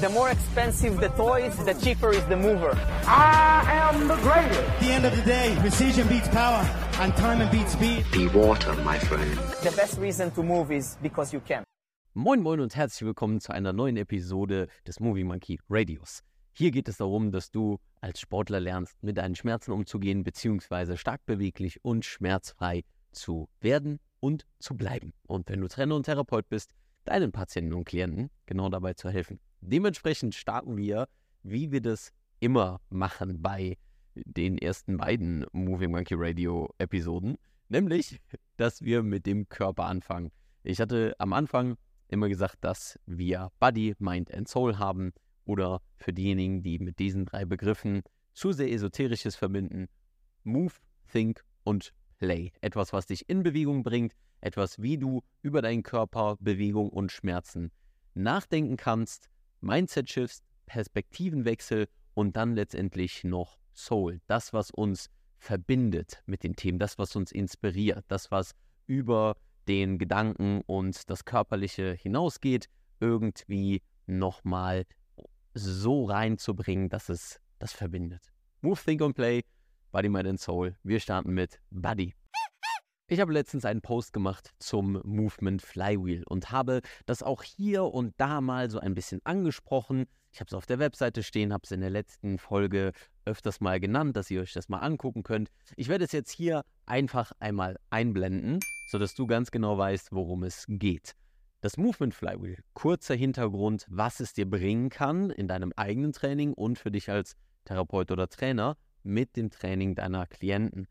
The more expensive the toys, the cheaper is the mover. I am the greatest. At the end of the day, precision beats power, and time beats speed. Be water, my friend. The best reason to move is because you can. Moin Moin und herzlich willkommen zu einer neuen Episode des Movie Monkey Radios. Hier geht es darum, dass du als Sportler lernst, mit deinen Schmerzen umzugehen, beziehungsweise stark beweglich und schmerzfrei zu werden und zu bleiben. Und wenn du Trainer und Therapeut bist, deinen Patienten und Klienten genau dabei zu helfen. Dementsprechend starten wir, wie wir das immer machen bei den ersten beiden Moving Monkey Radio Episoden, nämlich, dass wir mit dem Körper anfangen. Ich hatte am Anfang immer gesagt, dass wir Body, Mind and Soul haben oder für diejenigen, die mit diesen drei Begriffen zu sehr Esoterisches verbinden, Move, Think und Play. Etwas, was dich in Bewegung bringt, etwas, wie du über deinen Körper, Bewegung und Schmerzen nachdenken kannst, Mindset-Shifts, Perspektivenwechsel und dann letztendlich noch Soul. Das, was uns verbindet mit den Themen, das, was uns inspiriert, das, was über den Gedanken und das Körperliche hinausgeht, irgendwie nochmal so reinzubringen, dass es das verbindet. Move, Think und Play, Body, Mind and Soul. Wir starten mit Buddy. Ich habe letztens einen Post gemacht zum Movement Flywheel und habe das auch hier und da mal so ein bisschen angesprochen. Ich habe es auf der Webseite stehen, habe es in der letzten Folge öfters mal genannt, dass ihr euch das mal angucken könnt. Ich werde es jetzt hier einfach einmal einblenden, sodass du ganz genau weißt, worum es geht. Das Movement Flywheel, kurzer Hintergrund, was es dir bringen kann in deinem eigenen Training und für dich als Therapeut oder Trainer mit dem Training deiner Klienten.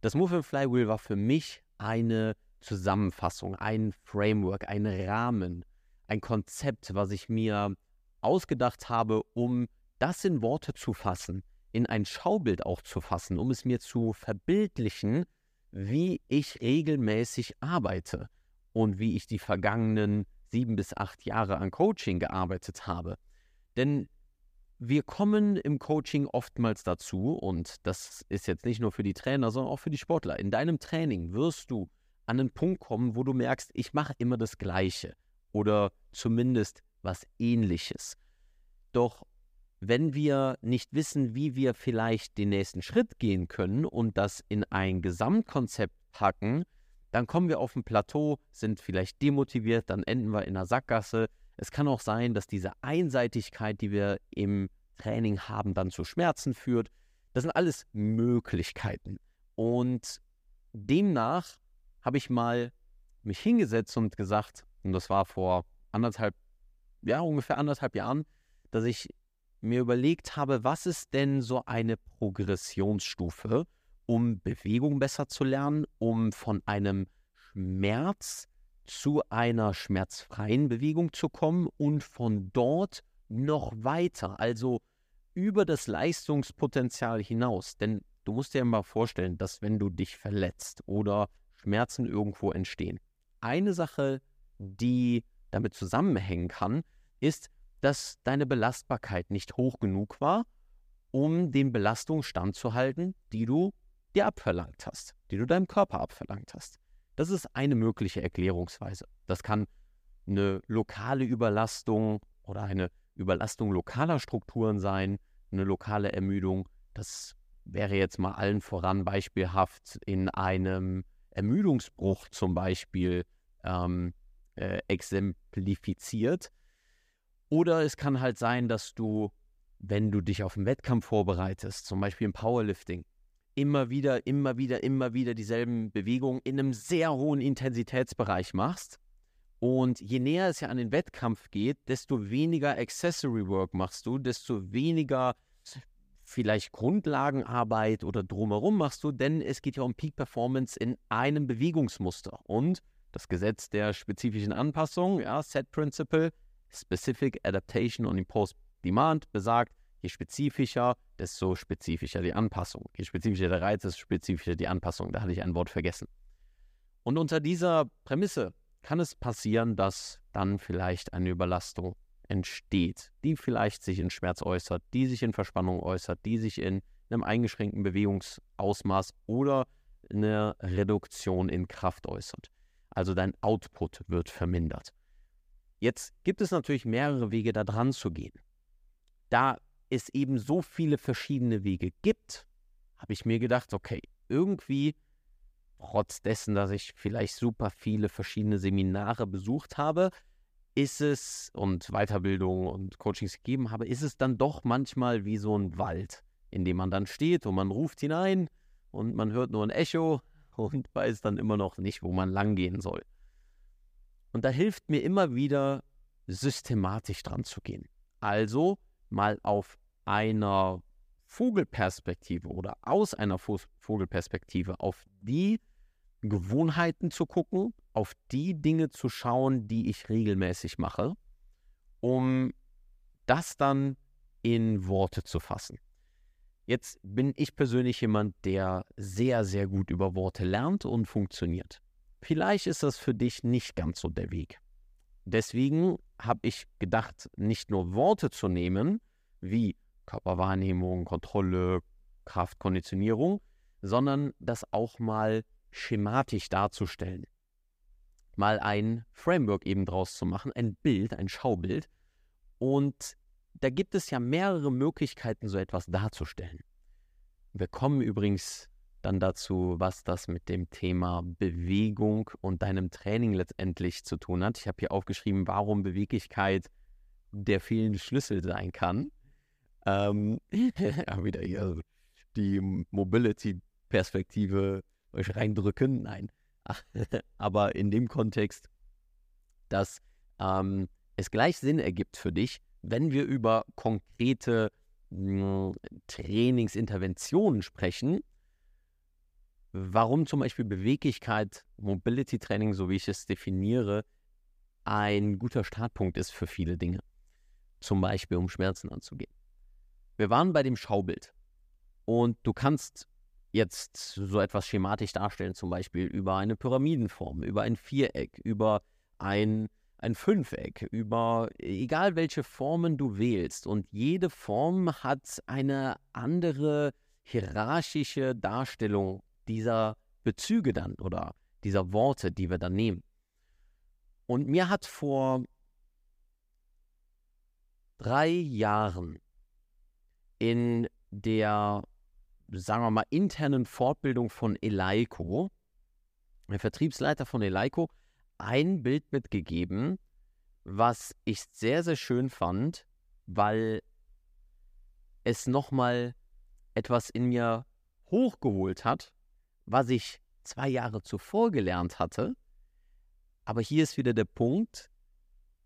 Das Movement Flywheel war für mich eine Zusammenfassung, ein Framework, ein Rahmen, ein Konzept, was ich mir ausgedacht habe, um das in Worte zu fassen, in ein Schaubild auch zu fassen, um es mir zu verbildlichen, wie ich regelmäßig arbeite und wie ich die vergangenen sieben bis acht Jahre an Coaching gearbeitet habe. Denn wir kommen im Coaching oftmals dazu, und das ist jetzt nicht nur für die Trainer, sondern auch für die Sportler. In deinem Training wirst du an einen Punkt kommen, wo du merkst, ich mache immer das Gleiche oder zumindest was Ähnliches. Doch wenn wir nicht wissen, wie wir vielleicht den nächsten Schritt gehen können und das in ein Gesamtkonzept packen, dann kommen wir auf ein Plateau, sind vielleicht demotiviert, dann enden wir in einer Sackgasse, es kann auch sein, dass diese Einseitigkeit, die wir im Training haben, dann zu Schmerzen führt. Das sind alles Möglichkeiten. Und demnach habe ich mal mich hingesetzt und gesagt, und das war vor anderthalb, ja, ungefähr anderthalb Jahren, dass ich mir überlegt habe, was ist denn so eine Progressionsstufe, um Bewegung besser zu lernen, um von einem Schmerz zu einer schmerzfreien Bewegung zu kommen und von dort noch weiter, also über das Leistungspotenzial hinaus. Denn du musst dir mal vorstellen, dass wenn du dich verletzt oder Schmerzen irgendwo entstehen, eine Sache, die damit zusammenhängen kann, ist, dass deine Belastbarkeit nicht hoch genug war, um den Belastungen standzuhalten, die du dir abverlangt hast, die du deinem Körper abverlangt hast. Das ist eine mögliche Erklärungsweise. Das kann eine lokale Überlastung oder eine Überlastung lokaler Strukturen sein, eine lokale Ermüdung. Das wäre jetzt mal allen voran beispielhaft in einem Ermüdungsbruch zum Beispiel ähm, äh, exemplifiziert. Oder es kann halt sein, dass du, wenn du dich auf einen Wettkampf vorbereitest, zum Beispiel im Powerlifting, immer wieder, immer wieder, immer wieder dieselben Bewegungen in einem sehr hohen Intensitätsbereich machst. Und je näher es ja an den Wettkampf geht, desto weniger Accessory Work machst du, desto weniger vielleicht Grundlagenarbeit oder drumherum machst du, denn es geht ja um Peak Performance in einem Bewegungsmuster. Und das Gesetz der spezifischen Anpassung, ja, Set Principle, Specific Adaptation on Imposed Demand, besagt, Je spezifischer, desto spezifischer die Anpassung. Je spezifischer der Reiz, desto spezifischer die Anpassung. Da hatte ich ein Wort vergessen. Und unter dieser Prämisse kann es passieren, dass dann vielleicht eine Überlastung entsteht, die vielleicht sich in Schmerz äußert, die sich in Verspannung äußert, die sich in einem eingeschränkten Bewegungsausmaß oder eine Reduktion in Kraft äußert. Also dein Output wird vermindert. Jetzt gibt es natürlich mehrere Wege, da dran zu gehen. Da es eben so viele verschiedene Wege gibt, habe ich mir gedacht, okay, irgendwie, trotz dessen, dass ich vielleicht super viele verschiedene Seminare besucht habe, ist es und Weiterbildung und Coachings gegeben habe, ist es dann doch manchmal wie so ein Wald, in dem man dann steht und man ruft hinein und man hört nur ein Echo und weiß dann immer noch nicht, wo man langgehen soll. Und da hilft mir immer wieder, systematisch dran zu gehen. Also mal auf einer Vogelperspektive oder aus einer Vogelperspektive auf die Gewohnheiten zu gucken, auf die Dinge zu schauen, die ich regelmäßig mache, um das dann in Worte zu fassen. Jetzt bin ich persönlich jemand, der sehr, sehr gut über Worte lernt und funktioniert. Vielleicht ist das für dich nicht ganz so der Weg. Deswegen habe ich gedacht, nicht nur Worte zu nehmen, wie Körperwahrnehmung, Kontrolle, Kraftkonditionierung, sondern das auch mal schematisch darzustellen. Mal ein Framework eben draus zu machen, ein Bild, ein Schaubild. Und da gibt es ja mehrere Möglichkeiten, so etwas darzustellen. Wir kommen übrigens dann dazu, was das mit dem Thema Bewegung und deinem Training letztendlich zu tun hat. Ich habe hier aufgeschrieben, warum Beweglichkeit der fehlende Schlüssel sein kann. Ähm, ja, wieder hier die Mobility-Perspektive euch reindrücken. Nein. Aber in dem Kontext, dass ähm, es gleich Sinn ergibt für dich, wenn wir über konkrete mh, hm, Trainingsinterventionen sprechen, warum zum Beispiel Beweglichkeit, Mobility Training, so wie ich es definiere, ein guter Startpunkt ist für viele Dinge. Zum Beispiel, um Schmerzen anzugehen. Wir waren bei dem Schaubild und du kannst jetzt so etwas schematisch darstellen, zum Beispiel über eine Pyramidenform, über ein Viereck, über ein, ein Fünfeck, über egal welche Formen du wählst. Und jede Form hat eine andere hierarchische Darstellung dieser Bezüge dann oder dieser Worte, die wir dann nehmen. Und mir hat vor drei Jahren in der sagen wir mal, internen Fortbildung von Eleiko, der Vertriebsleiter von Eleiko, ein Bild mitgegeben, was ich sehr, sehr schön fand, weil es nochmal etwas in mir hochgeholt hat, was ich zwei Jahre zuvor gelernt hatte. Aber hier ist wieder der Punkt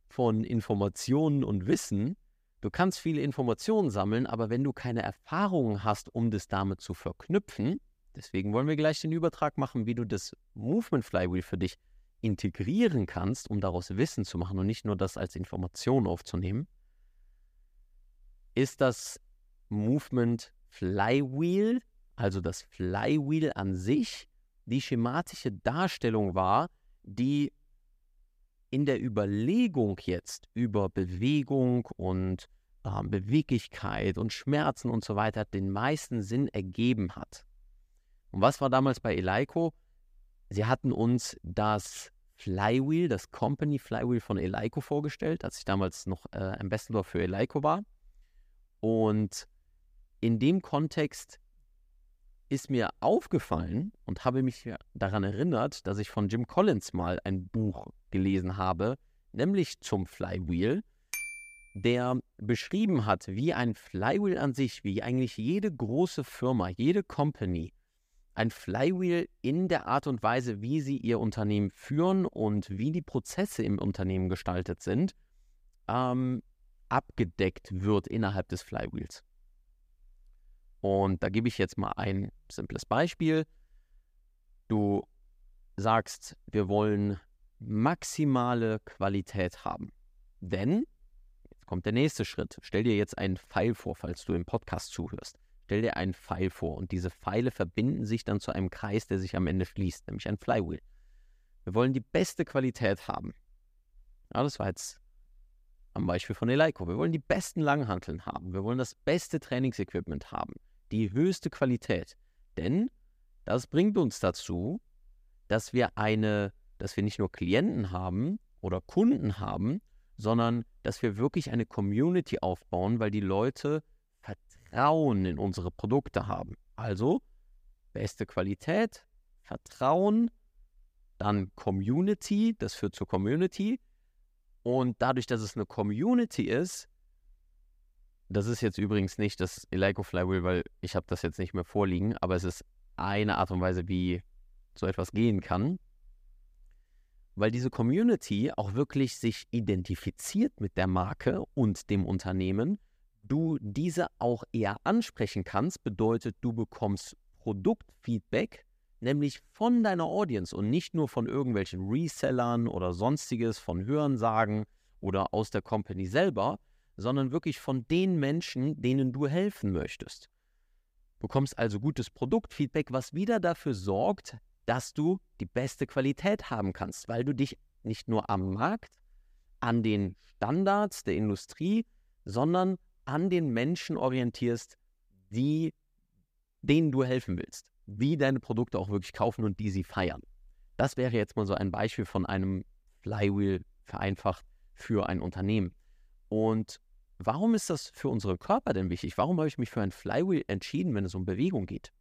von Informationen und Wissen, Du kannst viele Informationen sammeln, aber wenn du keine Erfahrungen hast, um das damit zu verknüpfen, deswegen wollen wir gleich den Übertrag machen, wie du das Movement Flywheel für dich integrieren kannst, um daraus Wissen zu machen und nicht nur das als Information aufzunehmen, ist das Movement Flywheel, also das Flywheel an sich, die schematische Darstellung war, die in der Überlegung jetzt über Bewegung und äh, Beweglichkeit und Schmerzen und so weiter den meisten Sinn ergeben hat. Und was war damals bei Eleiko? Sie hatten uns das Flywheel, das Company Flywheel von Eleiko vorgestellt, als ich damals noch äh, Ambassador für Eleiko war. Und in dem Kontext ist mir aufgefallen und habe mich daran erinnert, dass ich von Jim Collins mal ein Buch gelesen habe, nämlich zum Flywheel, der beschrieben hat, wie ein Flywheel an sich, wie eigentlich jede große Firma, jede Company, ein Flywheel in der Art und Weise, wie sie ihr Unternehmen führen und wie die Prozesse im Unternehmen gestaltet sind, ähm, abgedeckt wird innerhalb des Flywheels. Und da gebe ich jetzt mal ein simples Beispiel. Du sagst, wir wollen maximale Qualität haben. Denn, jetzt kommt der nächste Schritt. Stell dir jetzt einen Pfeil vor, falls du im Podcast zuhörst. Stell dir einen Pfeil vor und diese Pfeile verbinden sich dann zu einem Kreis, der sich am Ende schließt, nämlich ein Flywheel. Wir wollen die beste Qualität haben. Ja, das war jetzt am Beispiel von Eleiko. Wir wollen die besten Langhanteln haben. Wir wollen das beste Trainingsequipment haben die höchste Qualität. Denn das bringt uns dazu, dass wir eine, dass wir nicht nur Klienten haben oder Kunden haben, sondern dass wir wirklich eine Community aufbauen, weil die Leute Vertrauen in unsere Produkte haben. Also beste Qualität, Vertrauen, dann Community, das führt zur Community. Und dadurch, dass es eine Community ist, das ist jetzt übrigens nicht das Eleiko Flywheel, weil ich habe das jetzt nicht mehr vorliegen, aber es ist eine Art und Weise, wie so etwas gehen kann. Weil diese Community auch wirklich sich identifiziert mit der Marke und dem Unternehmen, du diese auch eher ansprechen kannst, bedeutet, du bekommst Produktfeedback, nämlich von deiner Audience und nicht nur von irgendwelchen Resellern oder sonstiges, von Hörensagen oder aus der Company selber, sondern wirklich von den Menschen, denen du helfen möchtest. Du bekommst also gutes Produktfeedback, was wieder dafür sorgt, dass du die beste Qualität haben kannst, weil du dich nicht nur am Markt, an den Standards der Industrie, sondern an den Menschen orientierst, die, denen du helfen willst, die deine Produkte auch wirklich kaufen und die sie feiern. Das wäre jetzt mal so ein Beispiel von einem Flywheel vereinfacht für ein Unternehmen. Und warum ist das für unseren Körper denn wichtig? Warum habe ich mich für ein Flywheel entschieden, wenn es um Bewegung geht?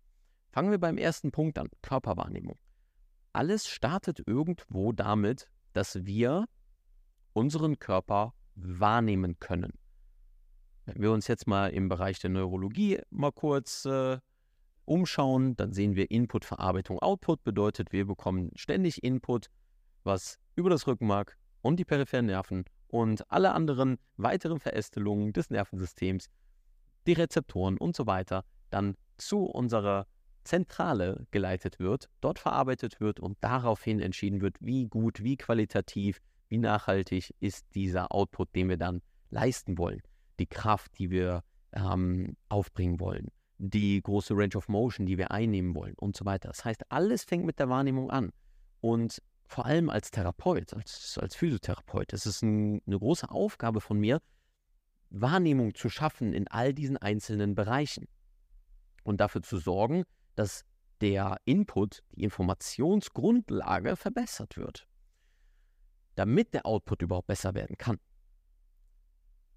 Fangen wir beim ersten Punkt an, Körperwahrnehmung. Alles startet irgendwo damit, dass wir unseren Körper wahrnehmen können. Wenn wir uns jetzt mal im Bereich der Neurologie mal kurz äh, umschauen, dann sehen wir Input, Verarbeitung, Output bedeutet, wir bekommen ständig Input, was über das Rückenmark und die peripheren Nerven und alle anderen weiteren Verästelungen des Nervensystems, die Rezeptoren und so weiter dann zu unserer Zentrale geleitet wird, dort verarbeitet wird und daraufhin entschieden wird, wie gut, wie qualitativ, wie nachhaltig ist dieser Output, den wir dann leisten wollen. Die Kraft, die wir ähm, aufbringen wollen, die große Range of Motion, die wir einnehmen wollen und so weiter. Das heißt, alles fängt mit der Wahrnehmung an. Und vor allem als Therapeut, als, als Physiotherapeut, es ist ein, eine große Aufgabe von mir, Wahrnehmung zu schaffen in all diesen einzelnen Bereichen und dafür zu sorgen, dass der Input, die Informationsgrundlage verbessert wird, damit der Output überhaupt besser werden kann.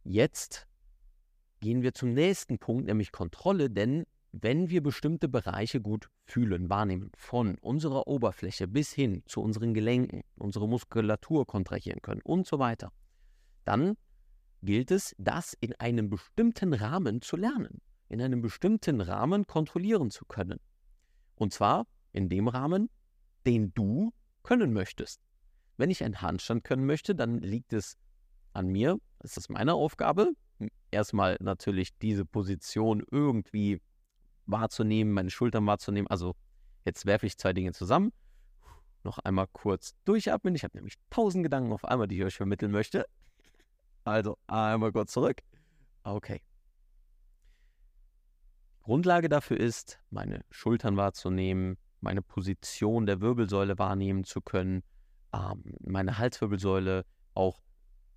Jetzt gehen wir zum nächsten Punkt, nämlich Kontrolle, denn wenn wir bestimmte Bereiche gut fühlen, wahrnehmen, von unserer Oberfläche bis hin zu unseren Gelenken, unsere Muskulatur kontrahieren können und so weiter, dann gilt es, das in einem bestimmten Rahmen zu lernen in einem bestimmten Rahmen kontrollieren zu können. Und zwar in dem Rahmen, den du können möchtest. Wenn ich einen Handstand können möchte, dann liegt es an mir, das ist meine Aufgabe, erstmal natürlich diese Position irgendwie wahrzunehmen, meine Schultern wahrzunehmen. Also jetzt werfe ich zwei Dinge zusammen. Noch einmal kurz durchatmen. Ich habe nämlich tausend Gedanken auf einmal, die ich euch vermitteln möchte. Also einmal kurz zurück. Okay. Grundlage dafür ist, meine Schultern wahrzunehmen, meine Position der Wirbelsäule wahrnehmen zu können, ähm, meine Halswirbelsäule auch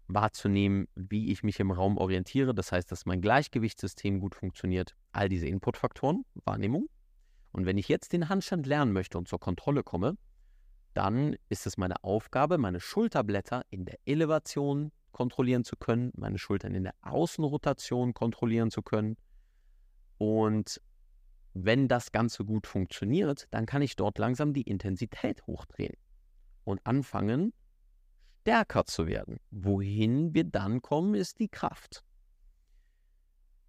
wahrzunehmen, wie ich mich im Raum orientiere. Das heißt, dass mein Gleichgewichtssystem gut funktioniert. All diese Inputfaktoren, Wahrnehmung. Und wenn ich jetzt den Handstand lernen möchte und zur Kontrolle komme, dann ist es meine Aufgabe, meine Schulterblätter in der Elevation kontrollieren zu können, meine Schultern in der Außenrotation kontrollieren zu können und wenn das Ganze gut funktioniert, dann kann ich dort langsam die Intensität hochdrehen und anfangen, stärker zu werden. Wohin wir dann kommen, ist die Kraft.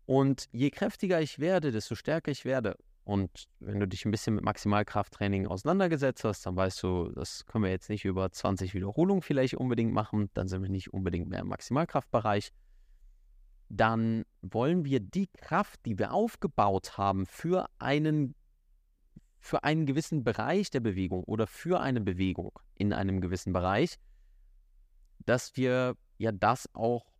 Und je kräftiger ich werde, desto stärker ich werde. Und wenn du dich ein bisschen mit Maximalkrafttraining auseinandergesetzt hast, dann weißt du, das können wir jetzt nicht über 20 Wiederholungen vielleicht unbedingt machen. Dann sind wir nicht unbedingt mehr im Maximalkraftbereich dann wollen wir die Kraft, die wir aufgebaut haben für einen, für einen gewissen Bereich der Bewegung oder für eine Bewegung in einem gewissen Bereich, dass wir ja das auch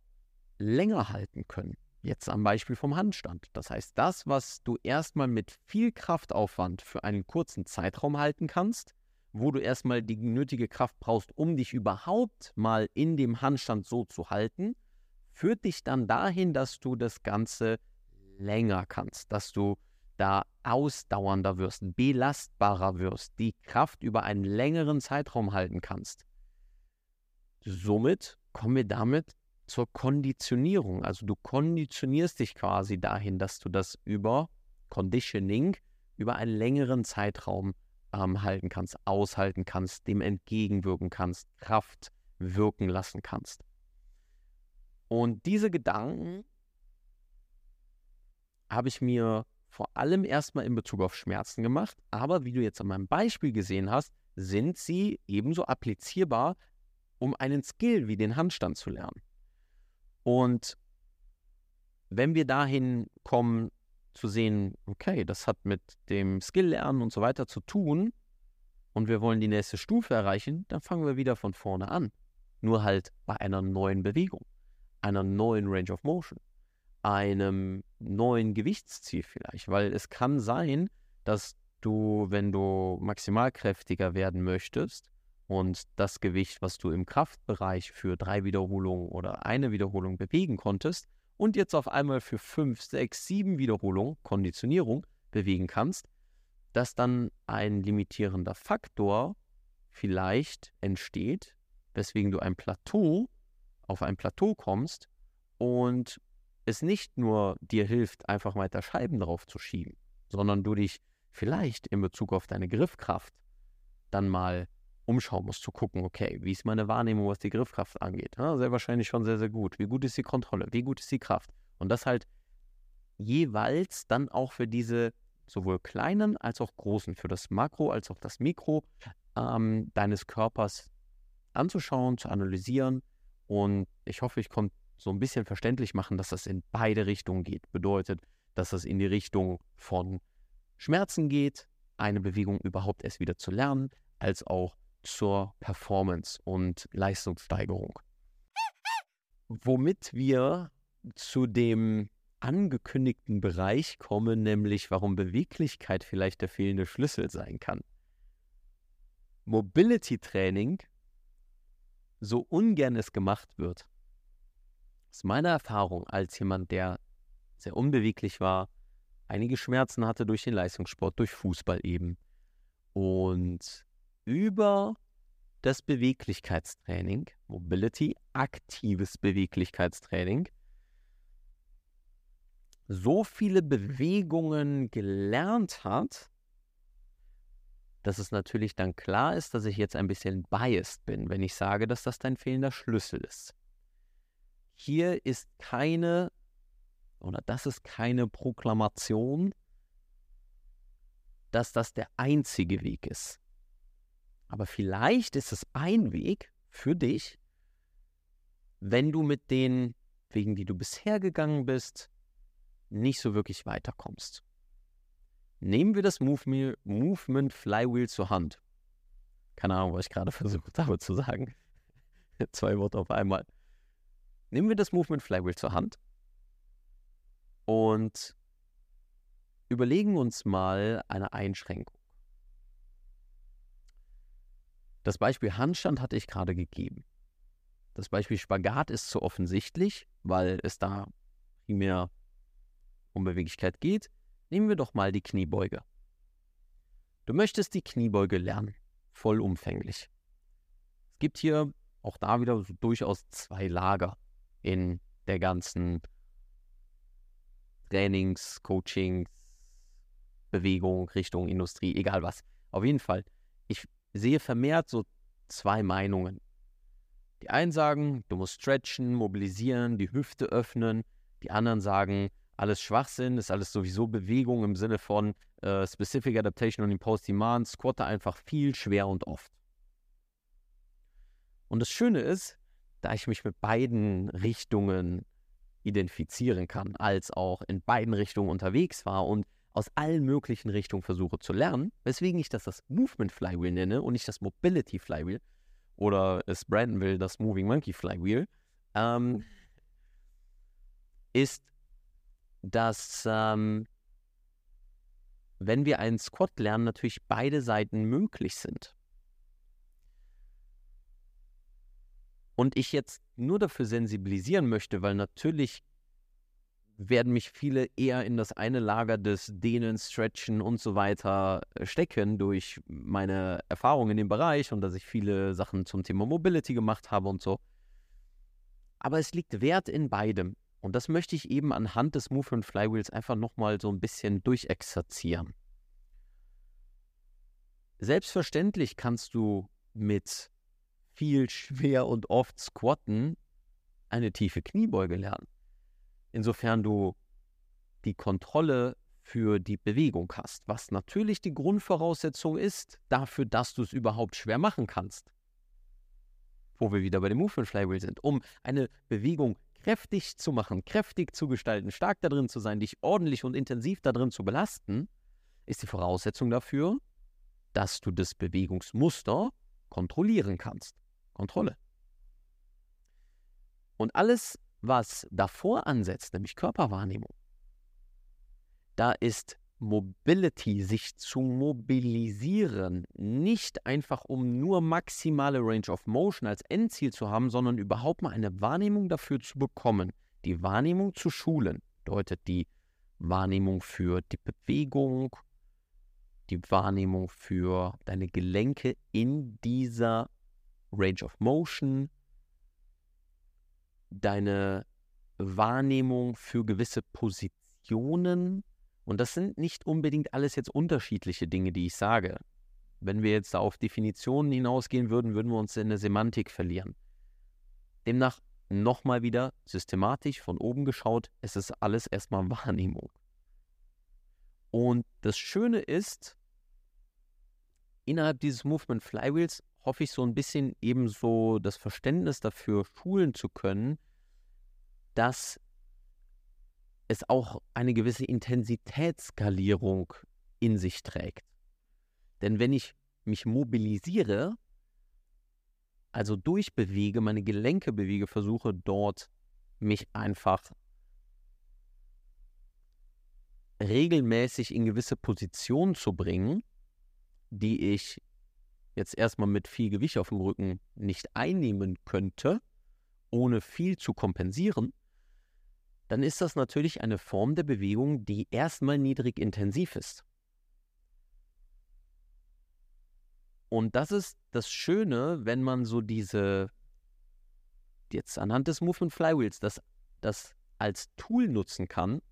länger halten können. Jetzt am Beispiel vom Handstand. Das heißt, das, was du erstmal mit viel Kraftaufwand für einen kurzen Zeitraum halten kannst, wo du erstmal die nötige Kraft brauchst, um dich überhaupt mal in dem Handstand so zu halten, führt dich dann dahin, dass du das Ganze länger kannst, dass du da ausdauernder wirst, belastbarer wirst, die Kraft über einen längeren Zeitraum halten kannst. Somit kommen wir damit zur Konditionierung. Also du konditionierst dich quasi dahin, dass du das über Conditioning, über einen längeren Zeitraum ähm, halten kannst, aushalten kannst, dem entgegenwirken kannst, Kraft wirken lassen kannst. Und diese Gedanken habe ich mir vor allem erstmal in Bezug auf Schmerzen gemacht, aber wie du jetzt an meinem Beispiel gesehen hast, sind sie ebenso applizierbar, um einen Skill wie den Handstand zu lernen. Und wenn wir dahin kommen zu sehen, okay, das hat mit dem Skill lernen und so weiter zu tun und wir wollen die nächste Stufe erreichen, dann fangen wir wieder von vorne an. Nur halt bei einer neuen Bewegung, einer neuen Range of Motion, einem neuen Gewichtsziel vielleicht, weil es kann sein, dass du, wenn du maximalkräftiger werden möchtest und das Gewicht, was du im Kraftbereich für drei Wiederholungen oder eine Wiederholung bewegen konntest und jetzt auf einmal für fünf, sechs, sieben Wiederholungen Konditionierung bewegen kannst, dass dann ein limitierender Faktor vielleicht entsteht, weswegen du ein Plateau auf ein Plateau kommst und es nicht nur dir hilft, einfach weiter Scheiben drauf zu schieben, sondern du dich vielleicht in Bezug auf deine Griffkraft dann mal umschauen musst, zu gucken, okay, wie ist meine Wahrnehmung, was die Griffkraft angeht? Ja, sehr wahrscheinlich schon sehr, sehr gut. Wie gut ist die Kontrolle? Wie gut ist die Kraft? Und das halt jeweils dann auch für diese sowohl kleinen als auch großen, für das Makro als auch das Mikro ähm, deines Körpers anzuschauen, zu analysieren. Und ich hoffe, ich konnte so ein bisschen verständlich machen, dass das in beide Richtungen geht. Bedeutet, dass das in die Richtung von Schmerzen geht, eine Bewegung überhaupt erst wieder zu lernen, als auch zur Performance und Leistungssteigerung. Womit wir zu dem angekündigten Bereich kommen, nämlich warum Beweglichkeit vielleicht der fehlende Schlüssel sein kann. Mobility Training, so ungern es gemacht wird, aus meiner Erfahrung als jemand, der sehr unbeweglich war, einige Schmerzen hatte durch den Leistungssport, durch Fußball eben und über das Beweglichkeitstraining, Mobility, aktives Beweglichkeitstraining, so viele Bewegungen gelernt hat, dass es natürlich dann klar ist, dass ich jetzt ein bisschen biased bin, wenn ich sage, dass das dein fehlender Schlüssel ist. Hier ist keine, oder das ist keine Proklamation, dass das der einzige Weg ist. Aber vielleicht ist es ein Weg für dich, wenn du mit den Wegen, die du bisher gegangen bist, nicht so wirklich weiterkommst. Nehmen wir das Movement Flywheel zur Hand. Keine Ahnung, was ich gerade versucht habe zu sagen. Zwei Worte auf einmal. Nehmen wir das Movement Flywheel zur Hand und überlegen uns mal eine Einschränkung. Das Beispiel Handstand hatte ich gerade gegeben. Das Beispiel Spagat ist zu offensichtlich, weil es da primär um Beweglichkeit geht. Nehmen wir doch mal die Kniebeuge. Du möchtest die Kniebeuge lernen, vollumfänglich. Es gibt hier auch da wieder durchaus zwei Lager in der ganzen Trainings, Coachings, Bewegung, Richtung Industrie, egal was. Auf jeden Fall, ich sehe vermehrt so zwei Meinungen. Die einen sagen, du musst stretchen, mobilisieren, die Hüfte öffnen. Die anderen sagen, alles Schwachsinn, ist alles sowieso Bewegung im Sinne von äh, Specific Adaptation und Imposed Demand, squatte einfach viel, schwer und oft. Und das Schöne ist, da ich mich mit beiden Richtungen identifizieren kann, als auch in beiden Richtungen unterwegs war und aus allen möglichen Richtungen versuche zu lernen, weswegen ich das das Movement Flywheel nenne und nicht das Mobility Flywheel oder es branden will, das Moving Monkey Flywheel, ähm, ist, dass ähm, wenn wir einen Squat lernen, natürlich beide Seiten möglich sind. Und ich jetzt nur dafür sensibilisieren möchte, weil natürlich werden mich viele eher in das eine Lager des Dehnen, Stretchen und so weiter äh, stecken durch meine Erfahrungen in dem Bereich und dass ich viele Sachen zum Thema Mobility gemacht habe und so. Aber es liegt Wert in beidem. Und das möchte ich eben anhand des Movement Flywheels einfach nochmal so ein bisschen durchexerzieren. Selbstverständlich kannst du mit viel schwer und oft squatten eine tiefe Kniebeuge lernen. Insofern du die Kontrolle für die Bewegung hast, was natürlich die Grundvoraussetzung ist dafür, dass du es überhaupt schwer machen kannst. Wo wir wieder bei dem Movement Flywheel sind, um eine Bewegung kräftig zu machen, kräftig zu gestalten, stark da drin zu sein, dich ordentlich und intensiv da drin zu belasten, ist die Voraussetzung dafür, dass du das Bewegungsmuster kontrollieren kannst. Kontrolle. Und alles, was davor ansetzt, nämlich Körperwahrnehmung, da ist Mobility, sich zu mobilisieren, nicht einfach um nur maximale Range of Motion als Endziel zu haben, sondern überhaupt mal eine Wahrnehmung dafür zu bekommen. Die Wahrnehmung zu schulen bedeutet die Wahrnehmung für die Bewegung, die Wahrnehmung für deine Gelenke in dieser Range of Motion, deine Wahrnehmung für gewisse Positionen, und das sind nicht unbedingt alles jetzt unterschiedliche Dinge, die ich sage. Wenn wir jetzt auf Definitionen hinausgehen würden, würden wir uns in der Semantik verlieren. Demnach nochmal wieder systematisch von oben geschaut, es ist alles erstmal Wahrnehmung. Und das Schöne ist, innerhalb dieses Movement Flywheels hoffe ich so ein bisschen ebenso das Verständnis dafür schulen zu können, dass es auch eine gewisse Intensitätsskalierung in sich trägt. Denn wenn ich mich mobilisiere, also durchbewege, meine Gelenke bewege, versuche dort mich einfach regelmäßig in gewisse Positionen zu bringen, die ich jetzt erstmal mit viel Gewicht auf dem Rücken nicht einnehmen könnte, ohne viel zu kompensieren, dann ist das natürlich eine Form der Bewegung, die erstmal niedrig intensiv ist. Und das ist das Schöne, wenn man so diese, jetzt anhand des Movement Flywheels, das, das als Tool nutzen kann,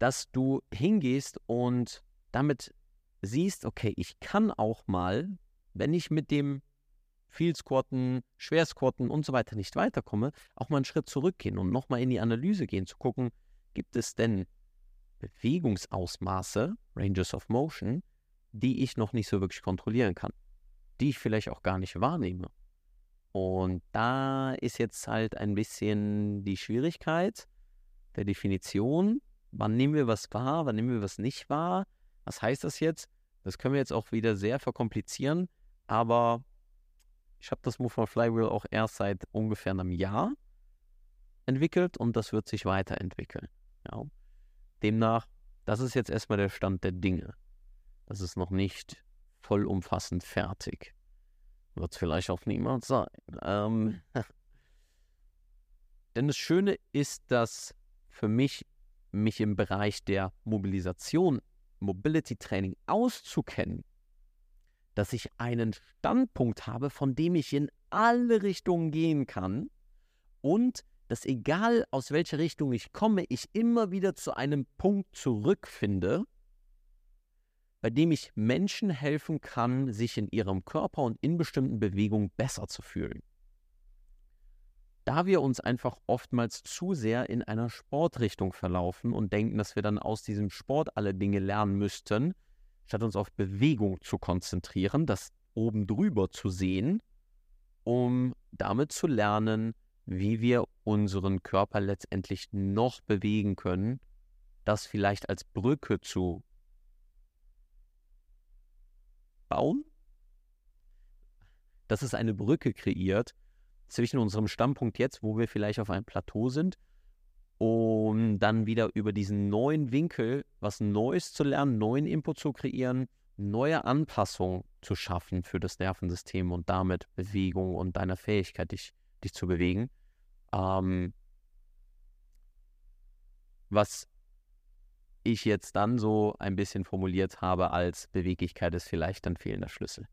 dass du hingehst und damit siehst, okay, ich kann auch mal, wenn ich mit dem viel Squatten, schwer Squatten und so weiter nicht weiterkomme, auch mal einen Schritt zurückgehen und nochmal in die Analyse gehen, zu gucken, gibt es denn Bewegungsausmaße, Ranges of Motion, die ich noch nicht so wirklich kontrollieren kann, die ich vielleicht auch gar nicht wahrnehme. Und da ist jetzt halt ein bisschen die Schwierigkeit der Definition. Wann nehmen wir was wahr, wann nehmen wir was nicht wahr? Was heißt das jetzt? Das können wir jetzt auch wieder sehr verkomplizieren, aber ich habe das Move for Flywheel auch erst seit ungefähr einem Jahr entwickelt und das wird sich weiterentwickeln. Ja. Demnach, das ist jetzt erstmal der Stand der Dinge. Das ist noch nicht vollumfassend fertig. Wird es vielleicht auch niemals sein. Ähm, denn das Schöne ist, dass für mich mich im Bereich der Mobilisation, Mobility Training auszukennen, dass ich einen Standpunkt habe, von dem ich in alle Richtungen gehen kann und dass egal aus welcher Richtung ich komme, ich immer wieder zu einem Punkt zurückfinde, bei dem ich Menschen helfen kann, sich in ihrem Körper und in bestimmten Bewegungen besser zu fühlen. Da wir uns einfach oftmals zu sehr in einer Sportrichtung verlaufen und denken, dass wir dann aus diesem Sport alle Dinge lernen müssten, statt uns auf Bewegung zu konzentrieren, das oben drüber zu sehen, um damit zu lernen, wie wir unseren Körper letztendlich noch bewegen können, das vielleicht als Brücke zu bauen, dass es eine Brücke kreiert zwischen unserem Standpunkt jetzt, wo wir vielleicht auf einem Plateau sind, um dann wieder über diesen neuen Winkel was Neues zu lernen, neuen Input zu kreieren, neue Anpassungen zu schaffen für das Nervensystem und damit Bewegung und deiner Fähigkeit, dich, dich zu bewegen. Ähm, was ich jetzt dann so ein bisschen formuliert habe als Beweglichkeit ist vielleicht ein fehlender Schlüssel.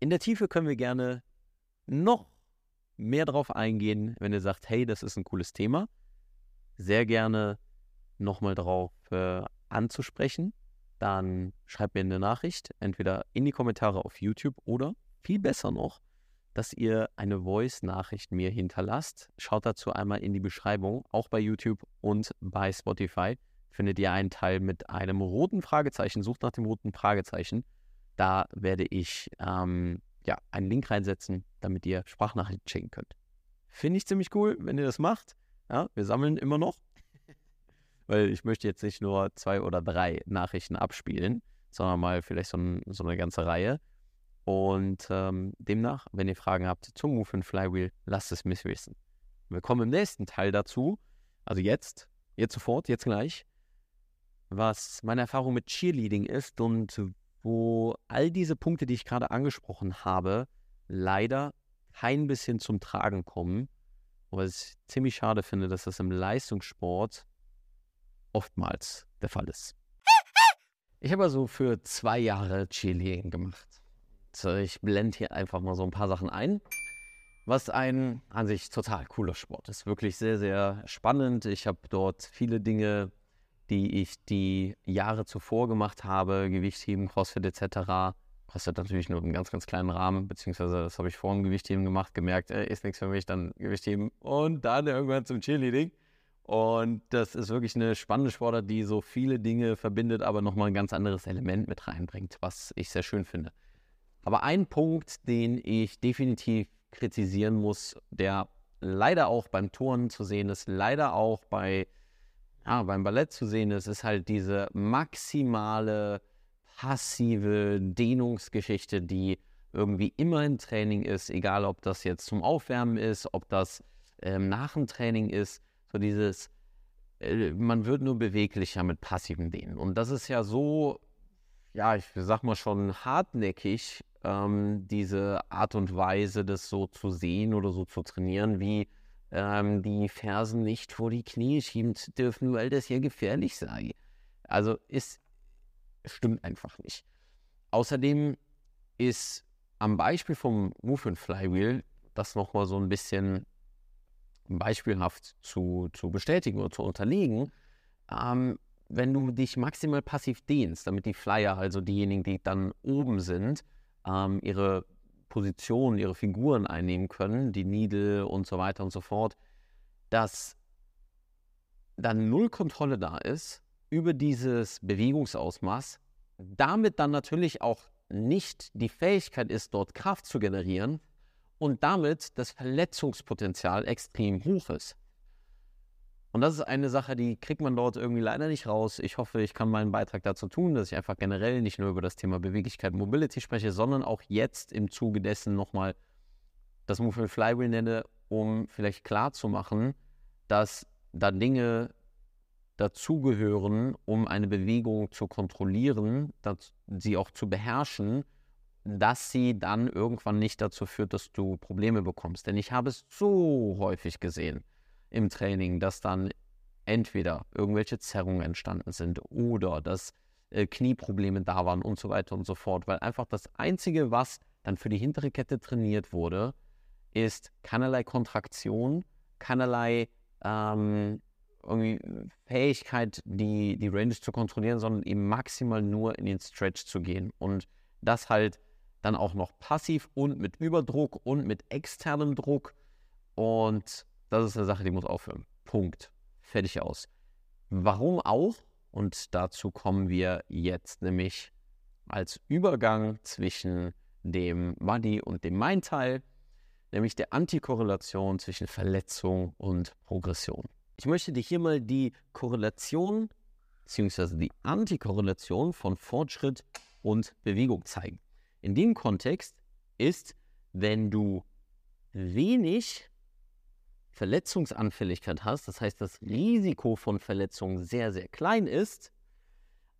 In der Tiefe können wir gerne noch mehr drauf eingehen, wenn ihr sagt, hey, das ist ein cooles Thema. Sehr gerne nochmal drauf äh, anzusprechen. Dann schreibt mir eine Nachricht, entweder in die Kommentare auf YouTube oder viel besser noch, dass ihr eine Voice-Nachricht mir hinterlasst. Schaut dazu einmal in die Beschreibung, auch bei YouTube und bei Spotify findet ihr einen Teil mit einem roten Fragezeichen. Sucht nach dem roten Fragezeichen. Da werde ich ähm, ja, einen Link reinsetzen, damit ihr Sprachnachrichten schicken könnt. Finde ich ziemlich cool, wenn ihr das macht. Ja, wir sammeln immer noch. Weil ich möchte jetzt nicht nur zwei oder drei Nachrichten abspielen, sondern mal vielleicht so, ein, so eine ganze Reihe. Und ähm, demnach, wenn ihr Fragen habt zum Move and Flywheel, lasst es mich wissen. Wir kommen im nächsten Teil dazu, also jetzt, jetzt sofort, jetzt gleich, was meine Erfahrung mit Cheerleading ist und wo all diese Punkte, die ich gerade angesprochen habe, leider kein bisschen zum Tragen kommen. Was ich ziemlich schade finde, dass das im Leistungssport oftmals der Fall ist. Ich habe also für zwei Jahre Cheerleading gemacht. Ich blende hier einfach mal so ein paar Sachen ein. Was ein an sich total cooler Sport ist. Wirklich sehr, sehr spannend. Ich habe dort viele Dinge die ich die Jahre zuvor gemacht habe, Gewichtheben, Crossfit etc. Crossfit natürlich nur einen ganz, ganz kleinen Rahmen, beziehungsweise das habe ich vor dem Gewichtheben gemacht, gemerkt, äh, ist nichts für mich, dann Gewichtheben und dann irgendwann zum Cheerleading. Und das ist wirklich eine spannende Sportart, die so viele Dinge verbindet, aber nochmal ein ganz anderes Element mit reinbringt, was ich sehr schön finde. Aber ein Punkt, den ich definitiv kritisieren muss, der leider auch beim Turnen zu sehen ist, leider auch bei ja, beim Ballett zu sehen ist, ist halt diese maximale passive Dehnungsgeschichte, die irgendwie immer im Training ist, egal ob das jetzt zum Aufwärmen ist, ob das ähm, nach dem Training ist, so dieses, äh, man wird nur beweglicher mit passiven Dehnen. Und das ist ja so, ja, ich sag mal schon hartnäckig, ähm, diese Art und Weise, das so zu sehen oder so zu trainieren, wie ähm, die Fersen nicht vor die Knie schieben dürfen, weil das ja gefährlich sei. Also es stimmt einfach nicht. Außerdem ist am Beispiel vom Move and Flywheel das nochmal so ein bisschen beispielhaft zu, zu bestätigen oder zu unterlegen. Ähm, wenn du dich maximal passiv dehnst, damit die Flyer, also diejenigen, die dann oben sind, ähm, ihre Positionen, ihre Figuren einnehmen können, die Needle und so weiter und so fort, dass dann null Kontrolle da ist über dieses Bewegungsausmaß, damit dann natürlich auch nicht die Fähigkeit ist, dort Kraft zu generieren und damit das Verletzungspotenzial extrem hoch ist. Und das ist eine Sache, die kriegt man dort irgendwie leider nicht raus. Ich hoffe, ich kann meinen Beitrag dazu tun, dass ich einfach generell nicht nur über das Thema Beweglichkeit und Mobility spreche, sondern auch jetzt im Zuge dessen nochmal das Movement Flywheel nenne, um vielleicht klarzumachen, dass da Dinge dazugehören, um eine Bewegung zu kontrollieren, sie auch zu beherrschen, dass sie dann irgendwann nicht dazu führt, dass du Probleme bekommst. Denn ich habe es so häufig gesehen im Training, dass dann entweder irgendwelche Zerrungen entstanden sind oder dass äh, Knieprobleme da waren und so weiter und so fort. Weil einfach das Einzige, was dann für die hintere Kette trainiert wurde, ist keinerlei Kontraktion, keinerlei ähm, irgendwie Fähigkeit, die, die Range zu kontrollieren, sondern eben maximal nur in den Stretch zu gehen. Und das halt dann auch noch passiv und mit Überdruck und mit externem Druck. Und das ist eine Sache, die muss aufhören. Punkt. Fertig aus. Warum auch? Und dazu kommen wir jetzt nämlich als Übergang zwischen dem Body und dem Mind-Teil, nämlich der Antikorrelation zwischen Verletzung und Progression. Ich möchte dir hier mal die Korrelation bzw. die Antikorrelation von Fortschritt und Bewegung zeigen. In dem Kontext ist, wenn du wenig Verletzungsanfälligkeit hast, das heißt, das Risiko von Verletzungen sehr, sehr klein ist,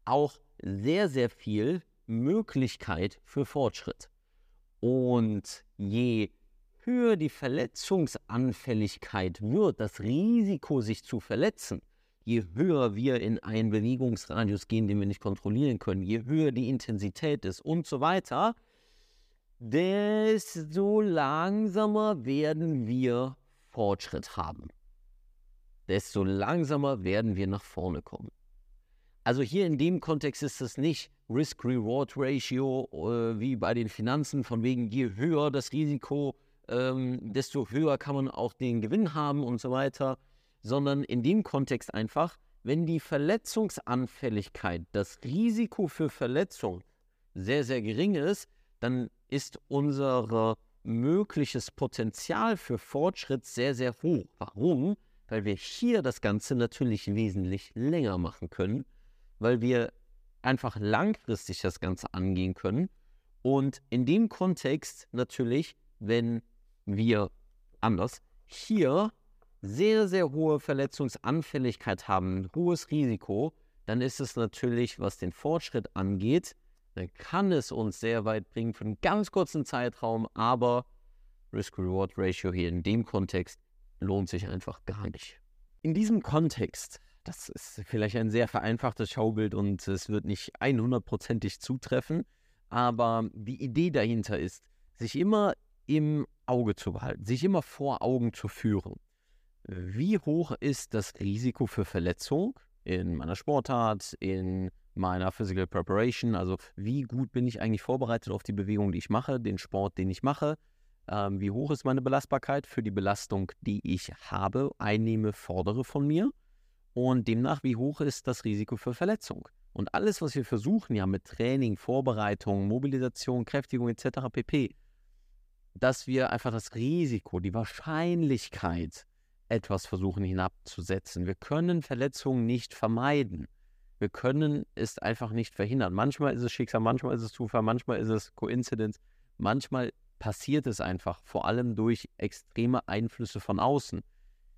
auch sehr, sehr viel Möglichkeit für Fortschritt. Und je höher die Verletzungsanfälligkeit wird, das Risiko, sich zu verletzen, je höher wir in einen Bewegungsradius gehen, den wir nicht kontrollieren können, je höher die Intensität ist und so weiter, desto langsamer werden wir Fortschritt haben. Desto langsamer werden wir nach vorne kommen. Also hier in dem Kontext ist es nicht Risk-Reward-Ratio äh, wie bei den Finanzen, von wegen je höher das Risiko, ähm, desto höher kann man auch den Gewinn haben und so weiter, sondern in dem Kontext einfach, wenn die Verletzungsanfälligkeit, das Risiko für Verletzung sehr, sehr gering ist, dann ist unser mögliches Potenzial für Fortschritt sehr, sehr hoch. Warum? Weil wir hier das Ganze natürlich wesentlich länger machen können, weil wir einfach langfristig das Ganze angehen können. Und in dem Kontext natürlich, wenn wir anders hier sehr, sehr hohe Verletzungsanfälligkeit haben, hohes Risiko, dann ist es natürlich, was den Fortschritt angeht, dann kann es uns sehr weit bringen für einen ganz kurzen Zeitraum, aber Risk-Reward-Ratio hier in dem Kontext lohnt sich einfach gar nicht. In diesem Kontext, das ist vielleicht ein sehr vereinfachtes Schaubild und es wird nicht 100%ig zutreffen, aber die Idee dahinter ist, sich immer im Auge zu behalten, sich immer vor Augen zu führen. Wie hoch ist das Risiko für Verletzung in meiner Sportart, in meiner Physical Preparation? Also wie gut bin ich eigentlich vorbereitet auf die Bewegung, die ich mache, den Sport, den ich mache? Ähm, wie hoch ist meine Belastbarkeit für die Belastung, die ich habe, einnehme, fordere von mir? Und demnach, wie hoch ist das Risiko für Verletzung? Und alles, was wir versuchen, ja mit Training, Vorbereitung, Mobilisation, Kräftigung etc. pp., dass wir einfach das Risiko, die Wahrscheinlichkeit etwas versuchen hinabzusetzen. Wir können Verletzungen nicht vermeiden. Wir können es einfach nicht verhindern. Manchmal ist es Schicksal, manchmal ist es Zufall, manchmal ist es Koinzidenz, manchmal passiert es einfach, vor allem durch extreme Einflüsse von außen.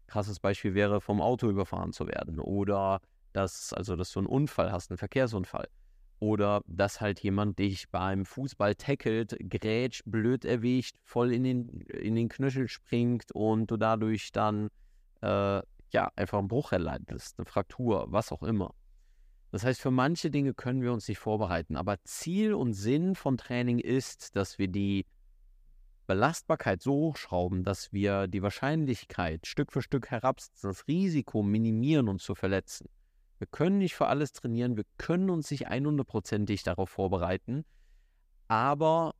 Krasses Beispiel wäre, vom Auto überfahren zu werden oder dass, also dass du einen Unfall hast, einen Verkehrsunfall. Oder dass halt jemand dich beim Fußball tackelt, grätscht, blöd erwischt, voll in den, in den Knöchel springt und du dadurch dann äh, ja, einfach einen Bruch erleidest, eine Fraktur, was auch immer. Das heißt, für manche Dinge können wir uns nicht vorbereiten, aber Ziel und Sinn von Training ist, dass wir die Belastbarkeit so hochschrauben, dass wir die Wahrscheinlichkeit Stück für Stück herabsetzen, das Risiko minimieren, uns zu verletzen. Wir können nicht für alles trainieren, wir können uns nicht 100%ig darauf vorbereiten, aber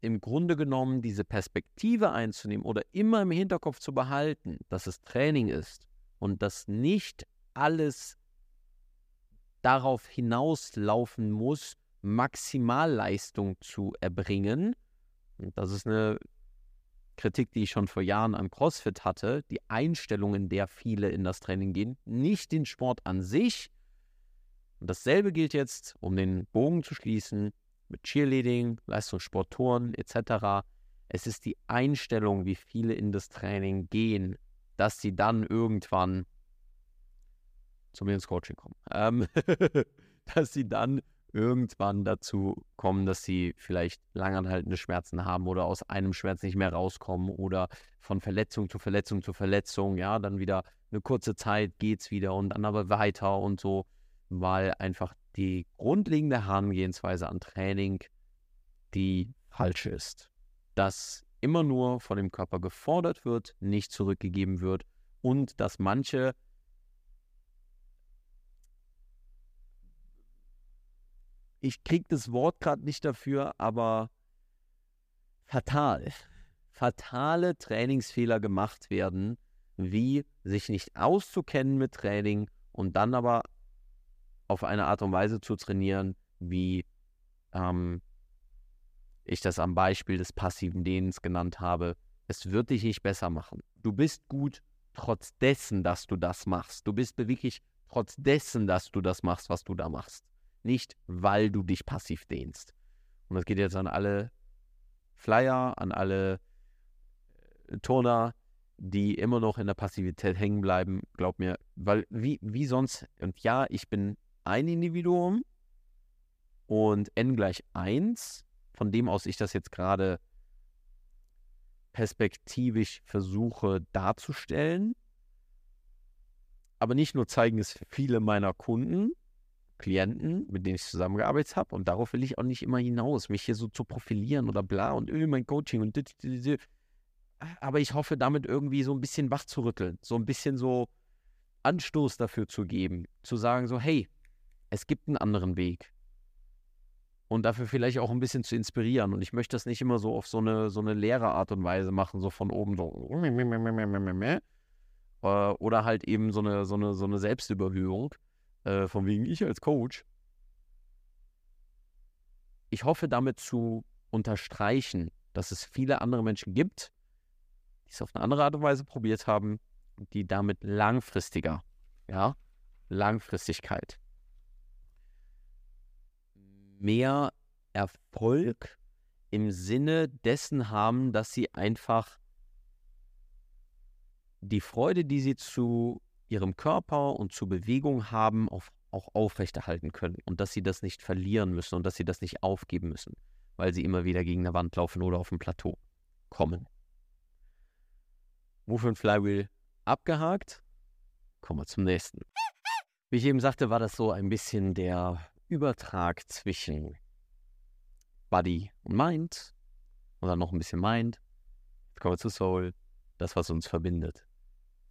im Grunde genommen diese Perspektive einzunehmen oder immer im Hinterkopf zu behalten, dass es Training ist und dass nicht alles darauf hinauslaufen muss, Maximalleistung zu erbringen. Und das ist eine Kritik, die ich schon vor Jahren an CrossFit hatte, die Einstellung, in der viele in das Training gehen, nicht den Sport an sich. Und dasselbe gilt jetzt, um den Bogen zu schließen, mit Cheerleading, Leistungssport, Touren etc. Es ist die Einstellung, wie viele in das Training gehen, dass sie dann irgendwann zu mir ins Coaching kommen. Ähm, dass sie dann irgendwann dazu kommen, dass sie vielleicht langanhaltende Schmerzen haben oder aus einem Schmerz nicht mehr rauskommen oder von Verletzung zu Verletzung zu Verletzung, ja, dann wieder eine kurze Zeit geht es wieder und dann aber weiter und so, weil einfach die grundlegende Herangehensweise an Training die falsche ist. Dass immer nur von dem Körper gefordert wird, nicht zurückgegeben wird und dass manche ich kriege das Wort gerade nicht dafür, aber fatal, fatale Trainingsfehler gemacht werden, wie sich nicht auszukennen mit Training und dann aber auf eine Art und Weise zu trainieren, wie ähm, ich das am Beispiel des passiven Dehnens genannt habe. Es wird dich nicht besser machen. Du bist gut trotz dessen, dass du das machst. Du bist wirklich trotz dessen, dass du das machst, was du da machst. Nicht, weil du dich passiv dehnst. Und das geht jetzt an alle Flyer, an alle äh, Turner, die immer noch in der Passivität hängen bleiben. Glaub mir, weil wie, wie sonst, und ja, ich bin ein Individuum und n gleich 1, von dem aus ich das jetzt gerade perspektivisch versuche darzustellen. Aber nicht nur zeigen es viele meiner Kunden, Klienten, mit denen ich zusammengearbeitet habe. Und darauf will ich auch nicht immer hinaus, mich hier so zu profilieren oder bla und öh, mein Coaching und dit, dit, dit. aber ich hoffe damit irgendwie so ein bisschen wach zu rütteln, so ein bisschen so Anstoß dafür zu geben, zu sagen so, hey, es gibt einen anderen Weg. Und dafür vielleicht auch ein bisschen zu inspirieren. Und ich möchte das nicht immer so auf so eine, so eine leere Art und Weise machen, so von oben so. Äh, oder halt eben so eine, so eine, so eine Selbstüberhöhung, äh, von wegen ich als Coach. Ich hoffe damit zu unterstreichen, dass es viele andere Menschen gibt, die es auf eine andere Art und Weise probiert haben, die damit langfristiger, ja, Langfristigkeit, mehr Erfolg im Sinne dessen haben, dass sie einfach die Freude, die sie zu ihrem Körper und zu Bewegung haben, auf, auch aufrechterhalten können und dass sie das nicht verlieren müssen und dass sie das nicht aufgeben müssen, weil sie immer wieder gegen eine Wand laufen oder auf ein Plateau kommen. Wofür ein Flywheel abgehakt? Kommen wir zum nächsten. Wie ich eben sagte, war das so ein bisschen der Übertrag zwischen Body und Mind und dann noch ein bisschen Mind. Jetzt kommen wir zu Soul, das, was uns verbindet.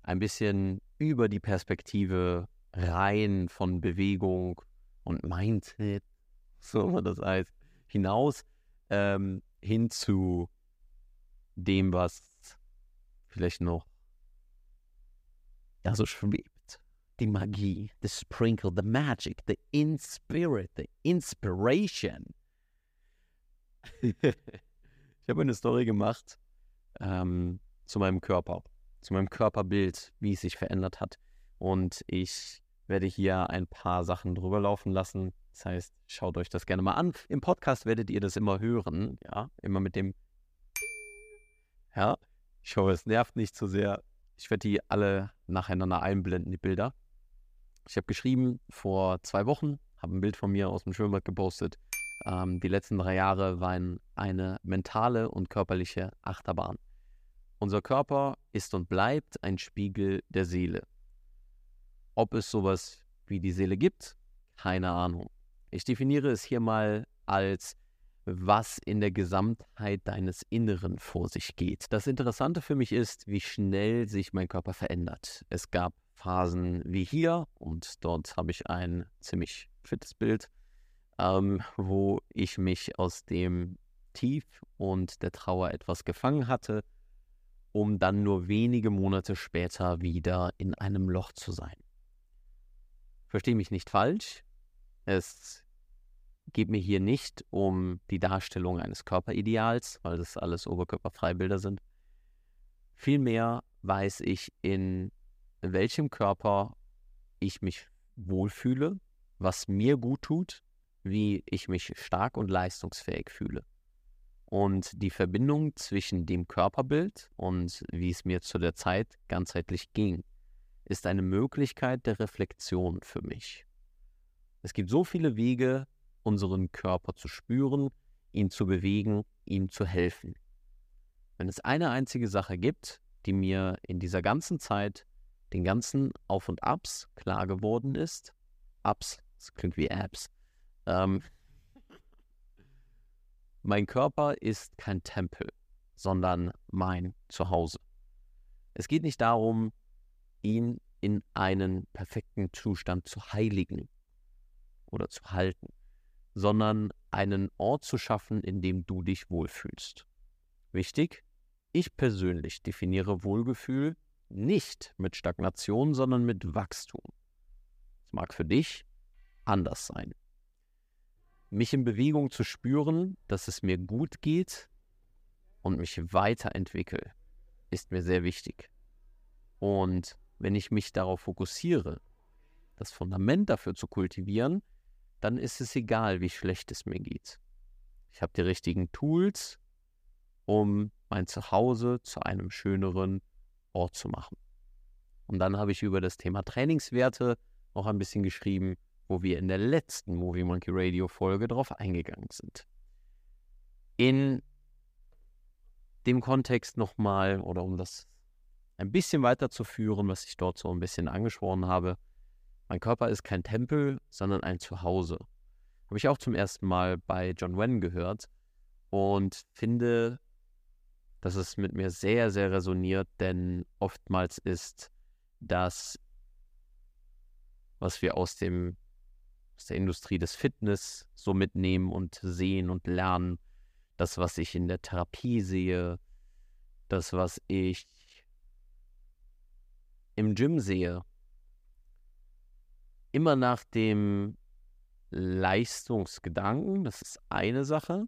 Ein bisschen über die Perspektive rein von Bewegung und Mindset, so man das heißt, hinaus ähm, hin zu dem, was vielleicht noch ja so schwebt. Die Magie, the sprinkle, the magic, the in the inspiration. ich habe eine Story gemacht ähm, zu meinem Körper zu meinem Körperbild, wie es sich verändert hat. Und ich werde hier ein paar Sachen drüber laufen lassen. Das heißt, schaut euch das gerne mal an. Im Podcast werdet ihr das immer hören, ja, immer mit dem Ja, ich hoffe, es nervt nicht zu so sehr. Ich werde die alle nacheinander einblenden, die Bilder. Ich habe geschrieben vor zwei Wochen, habe ein Bild von mir aus dem Schwimmbad gepostet. Ähm, die letzten drei Jahre waren eine mentale und körperliche Achterbahn. Unser Körper ist und bleibt ein Spiegel der Seele. Ob es sowas wie die Seele gibt, keine Ahnung. Ich definiere es hier mal als was in der Gesamtheit deines Inneren vor sich geht. Das Interessante für mich ist, wie schnell sich mein Körper verändert. Es gab Phasen wie hier und dort habe ich ein ziemlich fittes Bild, ähm, wo ich mich aus dem Tief und der Trauer etwas gefangen hatte um dann nur wenige Monate später wieder in einem Loch zu sein. Verstehe mich nicht falsch, es geht mir hier nicht um die Darstellung eines Körperideals, weil das alles Oberkörperfreibilder sind. Vielmehr weiß ich, in welchem Körper ich mich wohlfühle, was mir gut tut, wie ich mich stark und leistungsfähig fühle. Und die Verbindung zwischen dem Körperbild und wie es mir zu der Zeit ganzheitlich ging, ist eine Möglichkeit der Reflexion für mich. Es gibt so viele Wege, unseren Körper zu spüren, ihn zu bewegen, ihm zu helfen. Wenn es eine einzige Sache gibt, die mir in dieser ganzen Zeit, den ganzen Auf und Abs klar geworden ist, Ups, das klingt wie Apps, ähm, mein Körper ist kein Tempel, sondern mein Zuhause. Es geht nicht darum, ihn in einen perfekten Zustand zu heiligen oder zu halten, sondern einen Ort zu schaffen, in dem du dich wohlfühlst. Wichtig, ich persönlich definiere Wohlgefühl nicht mit Stagnation, sondern mit Wachstum. Es mag für dich anders sein mich in Bewegung zu spüren, dass es mir gut geht und mich weiterentwickle, ist mir sehr wichtig. Und wenn ich mich darauf fokussiere, das Fundament dafür zu kultivieren, dann ist es egal, wie schlecht es mir geht. Ich habe die richtigen Tools, um mein Zuhause zu einem schöneren Ort zu machen. Und dann habe ich über das Thema Trainingswerte noch ein bisschen geschrieben wo wir in der letzten Movie Monkey Radio Folge drauf eingegangen sind. In dem Kontext nochmal, oder um das ein bisschen weiterzuführen, was ich dort so ein bisschen angesprochen habe, Mein Körper ist kein Tempel, sondern ein Zuhause. Habe ich auch zum ersten Mal bei John Wayne gehört und finde, dass es mit mir sehr, sehr resoniert, denn oftmals ist das, was wir aus dem aus der Industrie des Fitness so mitnehmen und sehen und lernen, das, was ich in der Therapie sehe, das, was ich im Gym sehe, immer nach dem Leistungsgedanken, das ist eine Sache,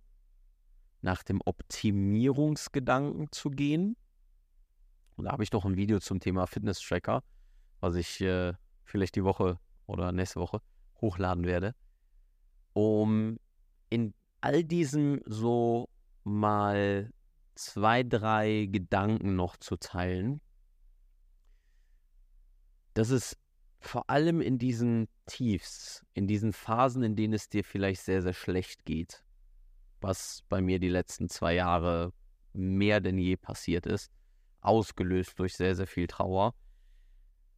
nach dem Optimierungsgedanken zu gehen. Und da habe ich doch ein Video zum Thema Fitness-Tracker, was ich äh, vielleicht die Woche oder nächste Woche hochladen werde, um in all diesem so mal zwei, drei Gedanken noch zu teilen. Das ist vor allem in diesen Tiefs, in diesen Phasen, in denen es dir vielleicht sehr, sehr schlecht geht, was bei mir die letzten zwei Jahre mehr denn je passiert ist, ausgelöst durch sehr, sehr viel Trauer,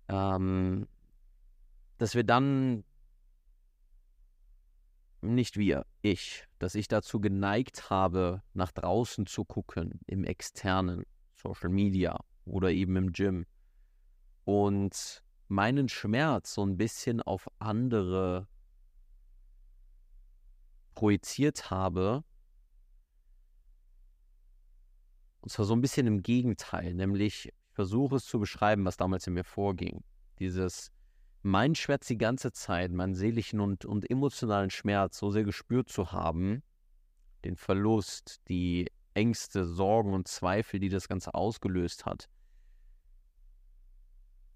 ähm, dass wir dann nicht wir, ich, dass ich dazu geneigt habe, nach draußen zu gucken, im externen, Social Media oder eben im Gym und meinen Schmerz so ein bisschen auf andere projiziert habe. Und zwar so ein bisschen im Gegenteil, nämlich ich versuche es zu beschreiben, was damals in mir vorging. Dieses mein Schmerz die ganze Zeit, meinen seelischen und, und emotionalen Schmerz so sehr gespürt zu haben, den Verlust, die Ängste, Sorgen und Zweifel, die das Ganze ausgelöst hat.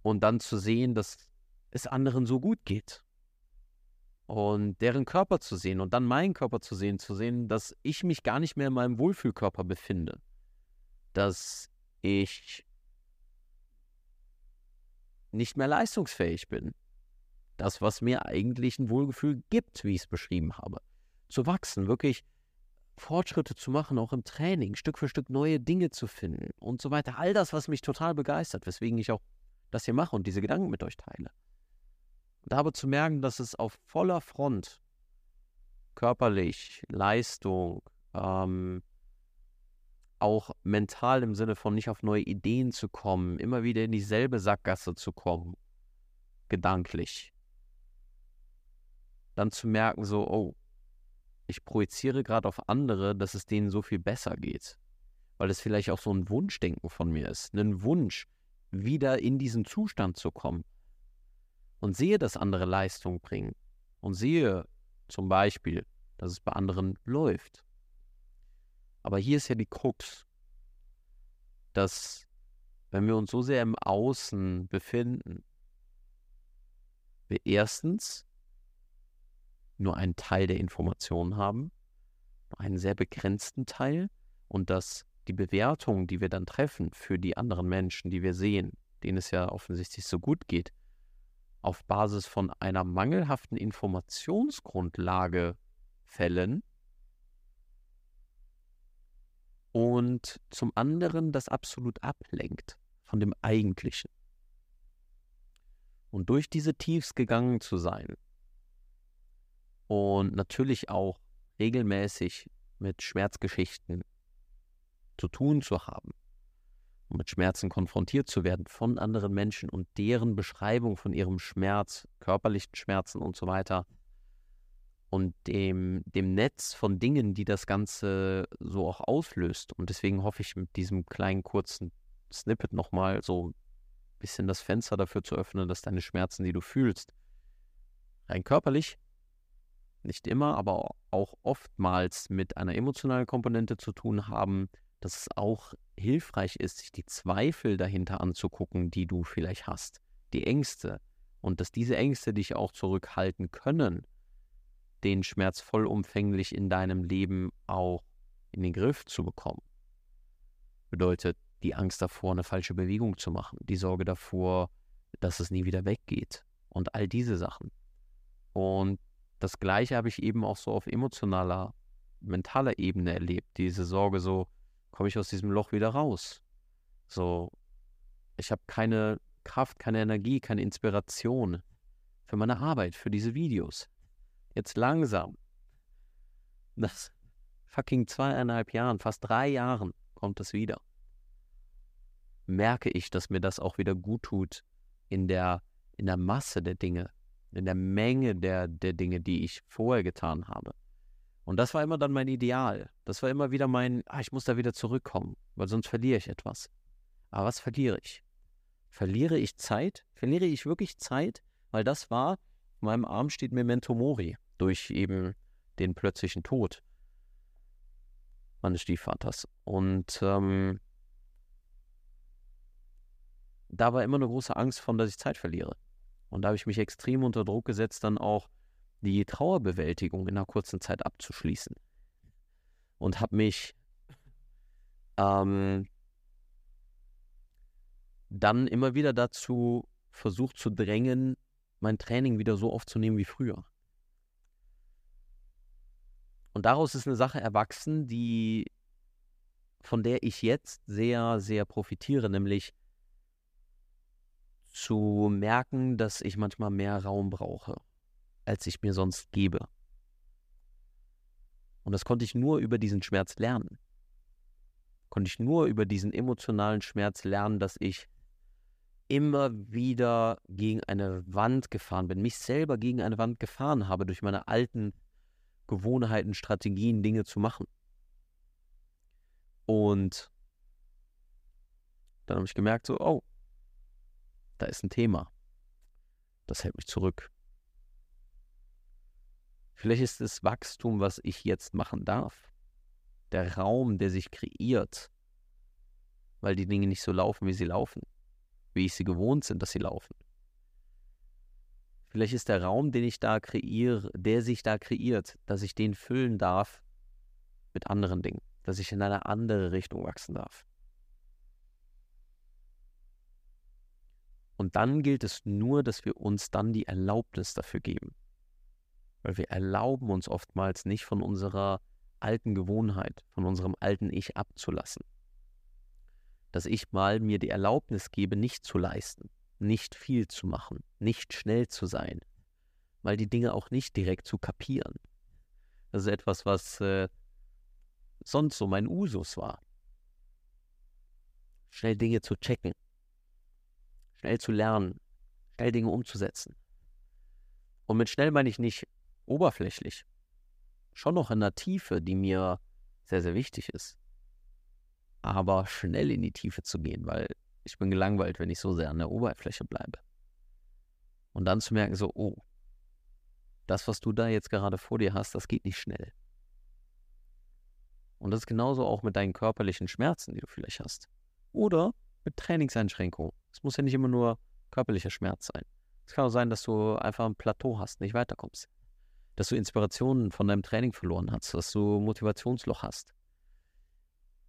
Und dann zu sehen, dass es anderen so gut geht. Und deren Körper zu sehen und dann meinen Körper zu sehen, zu sehen, dass ich mich gar nicht mehr in meinem Wohlfühlkörper befinde. Dass ich nicht mehr leistungsfähig bin. Das, was mir eigentlich ein Wohlgefühl gibt, wie ich es beschrieben habe. Zu wachsen, wirklich Fortschritte zu machen, auch im Training, Stück für Stück neue Dinge zu finden und so weiter. All das, was mich total begeistert, weswegen ich auch das hier mache und diese Gedanken mit euch teile. Und aber zu merken, dass es auf voller Front körperlich, Leistung, ähm, auch mental im Sinne von nicht auf neue Ideen zu kommen, immer wieder in dieselbe Sackgasse zu kommen, gedanklich. Dann zu merken, so, oh, ich projiziere gerade auf andere, dass es denen so viel besser geht. Weil es vielleicht auch so ein Wunschdenken von mir ist. Ein Wunsch, wieder in diesen Zustand zu kommen. Und sehe, dass andere Leistung bringen. Und sehe zum Beispiel, dass es bei anderen läuft. Aber hier ist ja die Krux, dass wenn wir uns so sehr im Außen befinden, wir erstens nur einen Teil der Informationen haben, einen sehr begrenzten Teil und dass die Bewertung, die wir dann treffen für die anderen Menschen, die wir sehen, denen es ja offensichtlich so gut geht, auf Basis von einer mangelhaften Informationsgrundlage fällen und zum anderen das absolut ablenkt von dem Eigentlichen. Und durch diese Tiefs gegangen zu sein und natürlich auch regelmäßig mit Schmerzgeschichten zu tun zu haben und mit Schmerzen konfrontiert zu werden von anderen Menschen und deren Beschreibung von ihrem Schmerz, körperlichen Schmerzen und so weiter, und dem, dem Netz von Dingen, die das Ganze so auch auslöst. Und deswegen hoffe ich mit diesem kleinen kurzen Snippet nochmal so ein bisschen das Fenster dafür zu öffnen, dass deine Schmerzen, die du fühlst, rein körperlich, nicht immer, aber auch oftmals mit einer emotionalen Komponente zu tun haben, dass es auch hilfreich ist, sich die Zweifel dahinter anzugucken, die du vielleicht hast, die Ängste und dass diese Ängste dich auch zurückhalten können den Schmerz vollumfänglich in deinem Leben auch in den Griff zu bekommen. Bedeutet die Angst davor, eine falsche Bewegung zu machen, die Sorge davor, dass es nie wieder weggeht und all diese Sachen. Und das Gleiche habe ich eben auch so auf emotionaler, mentaler Ebene erlebt. Diese Sorge so, komme ich aus diesem Loch wieder raus? So, ich habe keine Kraft, keine Energie, keine Inspiration. für meine Arbeit, für diese Videos. Jetzt langsam, nach fucking zweieinhalb Jahren, fast drei Jahren, kommt es wieder. Merke ich, dass mir das auch wieder gut tut in der, in der Masse der Dinge, in der Menge der, der Dinge, die ich vorher getan habe. Und das war immer dann mein Ideal. Das war immer wieder mein, ah, ich muss da wieder zurückkommen, weil sonst verliere ich etwas. Aber was verliere ich? Verliere ich Zeit? Verliere ich wirklich Zeit? Weil das war, in meinem Arm steht Memento Mori durch eben den plötzlichen Tod meines Stiefvaters. Und ähm, da war immer eine große Angst von, dass ich Zeit verliere. Und da habe ich mich extrem unter Druck gesetzt, dann auch die Trauerbewältigung in einer kurzen Zeit abzuschließen. Und habe mich ähm, dann immer wieder dazu versucht zu drängen, mein Training wieder so aufzunehmen wie früher. Und daraus ist eine Sache erwachsen, die von der ich jetzt sehr, sehr profitiere, nämlich zu merken, dass ich manchmal mehr Raum brauche als ich mir sonst gebe. Und das konnte ich nur über diesen Schmerz lernen. Konnte ich nur über diesen emotionalen Schmerz lernen, dass ich immer wieder gegen eine Wand gefahren bin, mich selber gegen eine Wand gefahren habe durch meine alten Gewohnheiten, Strategien, Dinge zu machen. Und dann habe ich gemerkt, so, oh, da ist ein Thema. Das hält mich zurück. Vielleicht ist das Wachstum, was ich jetzt machen darf, der Raum, der sich kreiert, weil die Dinge nicht so laufen, wie sie laufen, wie ich sie gewohnt sind, dass sie laufen. Vielleicht ist der Raum, den ich da kreiere, der sich da kreiert, dass ich den füllen darf mit anderen Dingen, dass ich in eine andere Richtung wachsen darf. Und dann gilt es nur, dass wir uns dann die Erlaubnis dafür geben. Weil wir erlauben uns oftmals nicht von unserer alten Gewohnheit, von unserem alten Ich abzulassen. Dass ich mal mir die Erlaubnis gebe, nicht zu leisten, nicht viel zu machen, nicht schnell zu sein, mal die Dinge auch nicht direkt zu kapieren. Das ist etwas, was äh, sonst so mein Usus war. Schnell Dinge zu checken, schnell zu lernen, schnell Dinge umzusetzen. Und mit schnell meine ich nicht oberflächlich. Schon noch in der Tiefe, die mir sehr, sehr wichtig ist. Aber schnell in die Tiefe zu gehen, weil ich bin gelangweilt, wenn ich so sehr an der Oberfläche bleibe. Und dann zu merken, so, oh, das, was du da jetzt gerade vor dir hast, das geht nicht schnell. Und das ist genauso auch mit deinen körperlichen Schmerzen, die du vielleicht hast. Oder mit Trainingseinschränkungen. Es muss ja nicht immer nur körperlicher Schmerz sein. Es kann auch sein, dass du einfach ein Plateau hast, nicht weiterkommst dass du Inspirationen von deinem Training verloren hast, dass du Motivationsloch hast.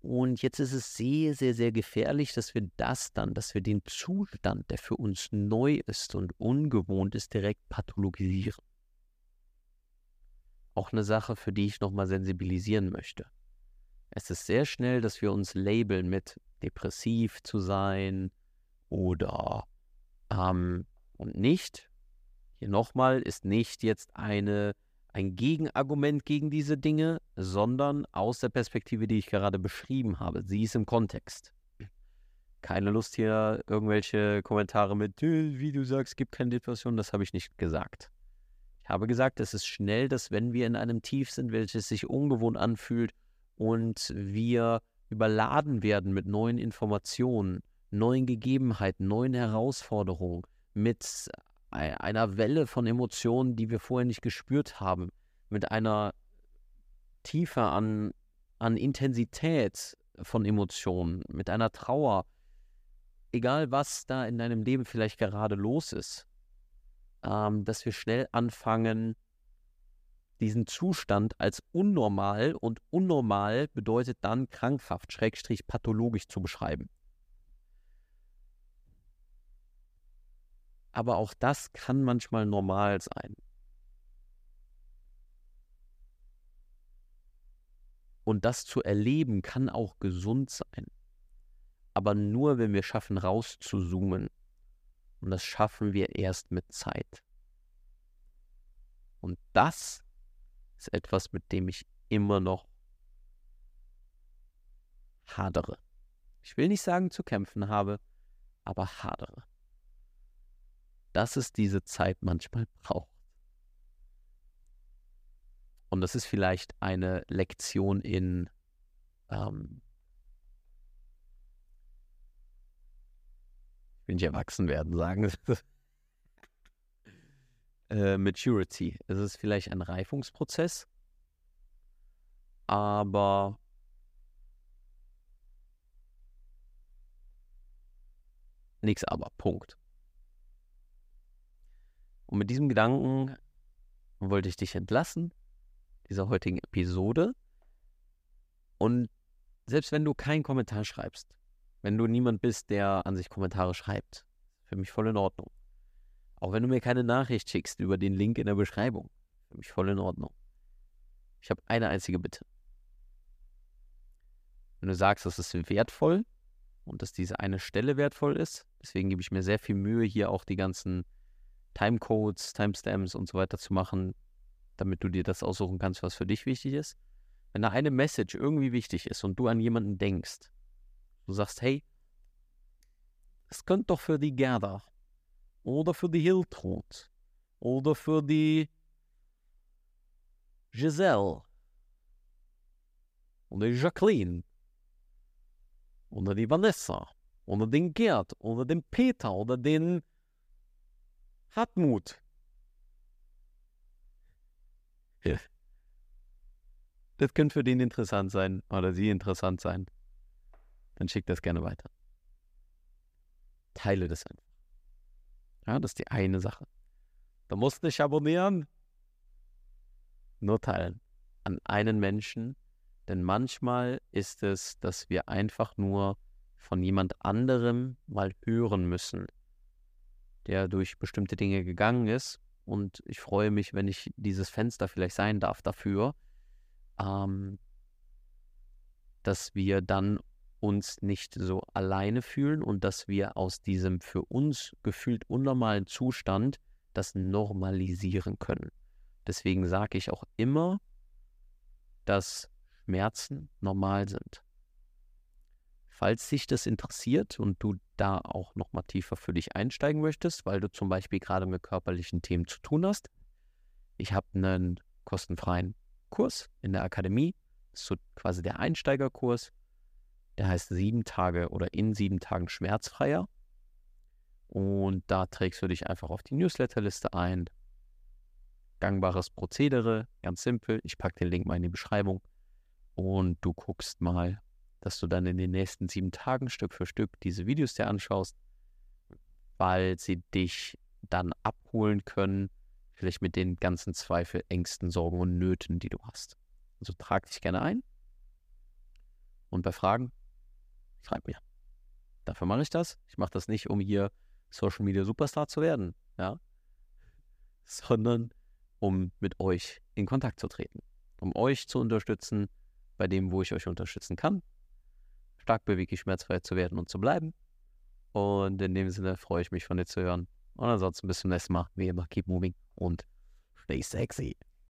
Und jetzt ist es sehr, sehr, sehr gefährlich, dass wir das dann, dass wir den Zustand, der für uns neu ist und ungewohnt ist, direkt pathologisieren. Auch eine Sache, für die ich nochmal sensibilisieren möchte. Es ist sehr schnell, dass wir uns labeln mit depressiv zu sein oder ähm, und nicht, hier nochmal ist nicht jetzt eine, ein Gegenargument gegen diese Dinge, sondern aus der Perspektive, die ich gerade beschrieben habe. Sie ist im Kontext. Keine Lust hier irgendwelche Kommentare mit, wie du sagst, gibt keine Depression, das habe ich nicht gesagt. Ich habe gesagt, es ist schnell, dass wenn wir in einem Tief sind, welches sich ungewohnt anfühlt und wir überladen werden mit neuen Informationen, neuen Gegebenheiten, neuen Herausforderungen, mit einer Welle von Emotionen, die wir vorher nicht gespürt haben, mit einer Tiefe an, an Intensität von Emotionen, mit einer Trauer, egal was da in deinem Leben vielleicht gerade los ist, ähm, dass wir schnell anfangen, diesen Zustand als unnormal und unnormal bedeutet dann krankhaft, schrägstrich pathologisch zu beschreiben. Aber auch das kann manchmal normal sein. Und das zu erleben kann auch gesund sein. Aber nur, wenn wir schaffen, rauszuzoomen. Und das schaffen wir erst mit Zeit. Und das ist etwas, mit dem ich immer noch hadere. Ich will nicht sagen zu kämpfen habe, aber hadere. Dass es diese Zeit manchmal braucht. Und das ist vielleicht eine Lektion in ähm, ich erwachsen werden sagen. äh, Maturity. Es ist vielleicht ein Reifungsprozess, aber nichts aber. Punkt. Und mit diesem Gedanken wollte ich dich entlassen, dieser heutigen Episode. Und selbst wenn du keinen Kommentar schreibst, wenn du niemand bist, der an sich Kommentare schreibt, für mich voll in Ordnung. Auch wenn du mir keine Nachricht schickst über den Link in der Beschreibung, für mich voll in Ordnung. Ich habe eine einzige Bitte. Wenn du sagst, das ist wertvoll und dass diese eine Stelle wertvoll ist, deswegen gebe ich mir sehr viel Mühe, hier auch die ganzen Timecodes, Timestamps und so weiter zu machen, damit du dir das aussuchen kannst, was für dich wichtig ist. Wenn da eine Message irgendwie wichtig ist und du an jemanden denkst, du sagst, hey, es könnte doch für die Gerda oder für die Hiltrud oder für die Giselle oder die Jacqueline oder die Vanessa oder den Gerd oder den Peter oder den Hartmut. Ja. Das könnte für den interessant sein oder sie interessant sein. Dann schick das gerne weiter. Teile das einfach. Ja, das ist die eine Sache. Du musst nicht abonnieren. Nur teilen. An einen Menschen. Denn manchmal ist es, dass wir einfach nur von jemand anderem mal hören müssen, der durch bestimmte Dinge gegangen ist. Und ich freue mich, wenn ich dieses Fenster vielleicht sein darf dafür, ähm, dass wir dann uns nicht so alleine fühlen und dass wir aus diesem für uns gefühlt unnormalen Zustand das normalisieren können. Deswegen sage ich auch immer, dass Schmerzen normal sind. Falls dich das interessiert und du da auch nochmal tiefer für dich einsteigen möchtest, weil du zum Beispiel gerade mit körperlichen Themen zu tun hast, ich habe einen kostenfreien Kurs in der Akademie, das ist so quasi der Einsteigerkurs, der heißt sieben Tage oder in sieben Tagen schmerzfreier. Und da trägst du dich einfach auf die Newsletterliste ein. Gangbares Prozedere, ganz simpel. Ich packe den Link mal in die Beschreibung. Und du guckst mal, dass du dann in den nächsten sieben Tagen Stück für Stück diese Videos dir anschaust, weil sie dich dann abholen können, vielleicht mit den ganzen Zweifel, Ängsten, Sorgen und Nöten, die du hast. Also trag dich gerne ein. Und bei Fragen schreib mir. Dafür mache ich das. Ich mache das nicht, um hier Social Media Superstar zu werden, ja, sondern um mit euch in Kontakt zu treten, um euch zu unterstützen bei dem, wo ich euch unterstützen kann, stark beweglich schmerzfrei zu werden und zu bleiben. Und in dem Sinne freue ich mich von dir zu hören. Und ansonsten bis zum nächsten Mal. Wie immer, keep moving und stay sexy.